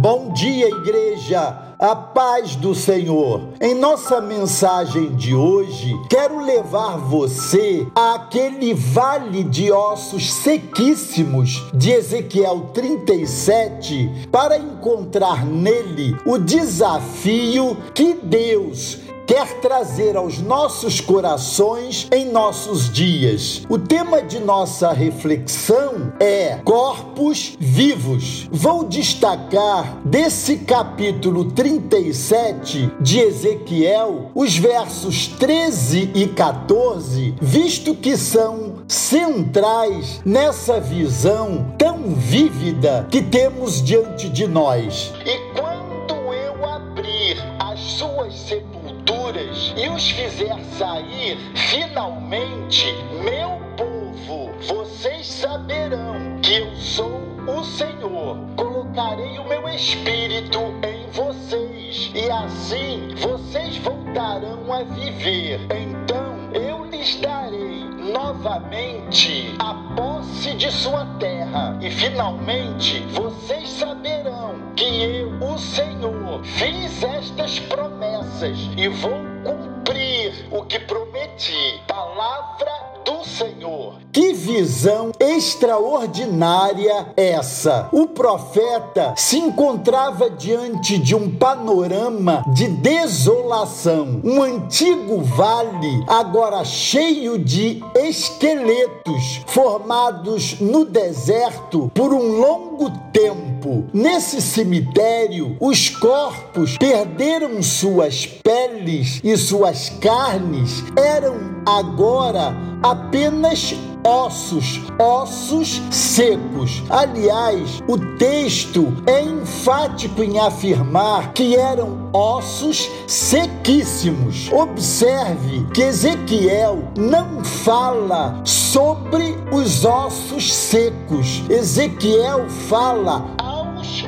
Bom dia, igreja! A paz do Senhor. Em nossa mensagem de hoje, quero levar você àquele vale de ossos sequíssimos de Ezequiel 37 para encontrar nele o desafio que Deus quer trazer aos nossos corações em nossos dias. O tema de nossa reflexão é corpos vivos. Vou destacar desse capítulo 37 de Ezequiel os versos 13 e 14, visto que são centrais nessa visão tão vívida que temos diante de nós. E quando eu abrir as suas sepulturas, e os fizer sair, finalmente, meu povo, vocês saberão que eu sou o Senhor. Colocarei o meu espírito em vocês, e assim vocês voltarão a viver. Então eu lhes darei novamente a posse de sua terra, e finalmente vocês saberão que eu, o Senhor, fiz estas promessas e vou cumprir o que prometi. Palavra do Senhor. Que visão extraordinária essa! O profeta se encontrava diante de um panorama de desolação, um antigo vale agora cheio de esqueletos formados no deserto por um longo tempo. Nesse cemitério, os corpos perderam suas peles e suas carnes, eram agora apenas ossos, ossos secos. Aliás, o texto é enfático em afirmar que eram ossos sequíssimos. Observe que Ezequiel não fala sobre os ossos secos. Ezequiel fala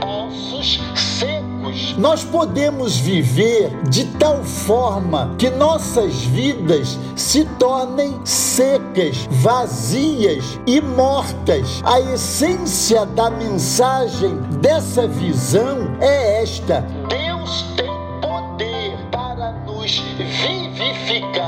ossos secos. Nós podemos viver de tal forma que nossas vidas se tornem secas, vazias e mortas. A essência da mensagem dessa visão é esta: Deus tem poder para nos vivificar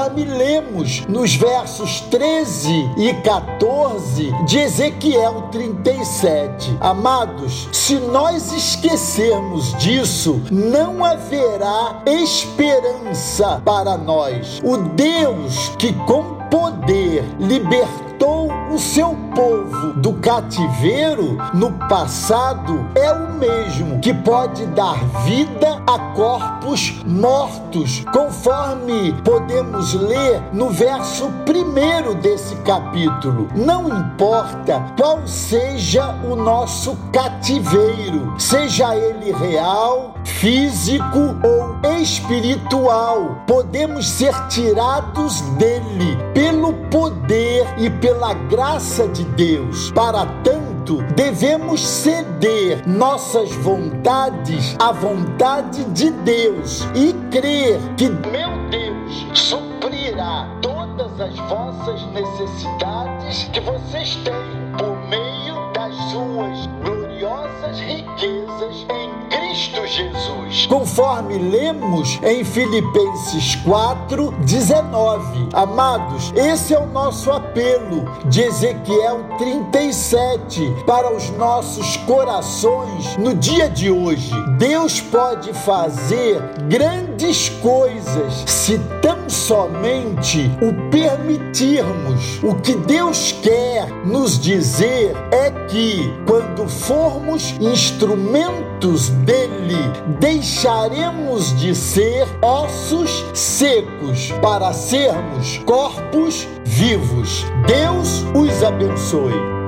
conforme lemos nos versos 13 e 14 de Ezequiel 37. Amados, se nós esquecermos disso, não haverá esperança para nós. O Deus que com poder libertou libertou o seu povo do cativeiro no passado é o mesmo que pode dar vida a corpos mortos, conforme podemos ler no verso primeiro desse capítulo. Não importa qual seja o nosso cativeiro, seja ele real, físico ou espiritual, podemos ser tirados dele poder e pela graça de Deus. Para tanto, devemos ceder nossas vontades à vontade de Deus e crer que meu Deus suprirá todas as vossas necessidades que vocês têm Conforme lemos em Filipenses 4, 19. Amados, esse é o nosso apelo de Ezequiel 37 para os nossos corações no dia de hoje. Deus pode fazer grandes coisas se tão somente o permitirmos. O que Deus quer nos dizer é que quando formos instrumentos deixaremos de ser ossos secos para sermos corpos vivos. Deus os abençoe.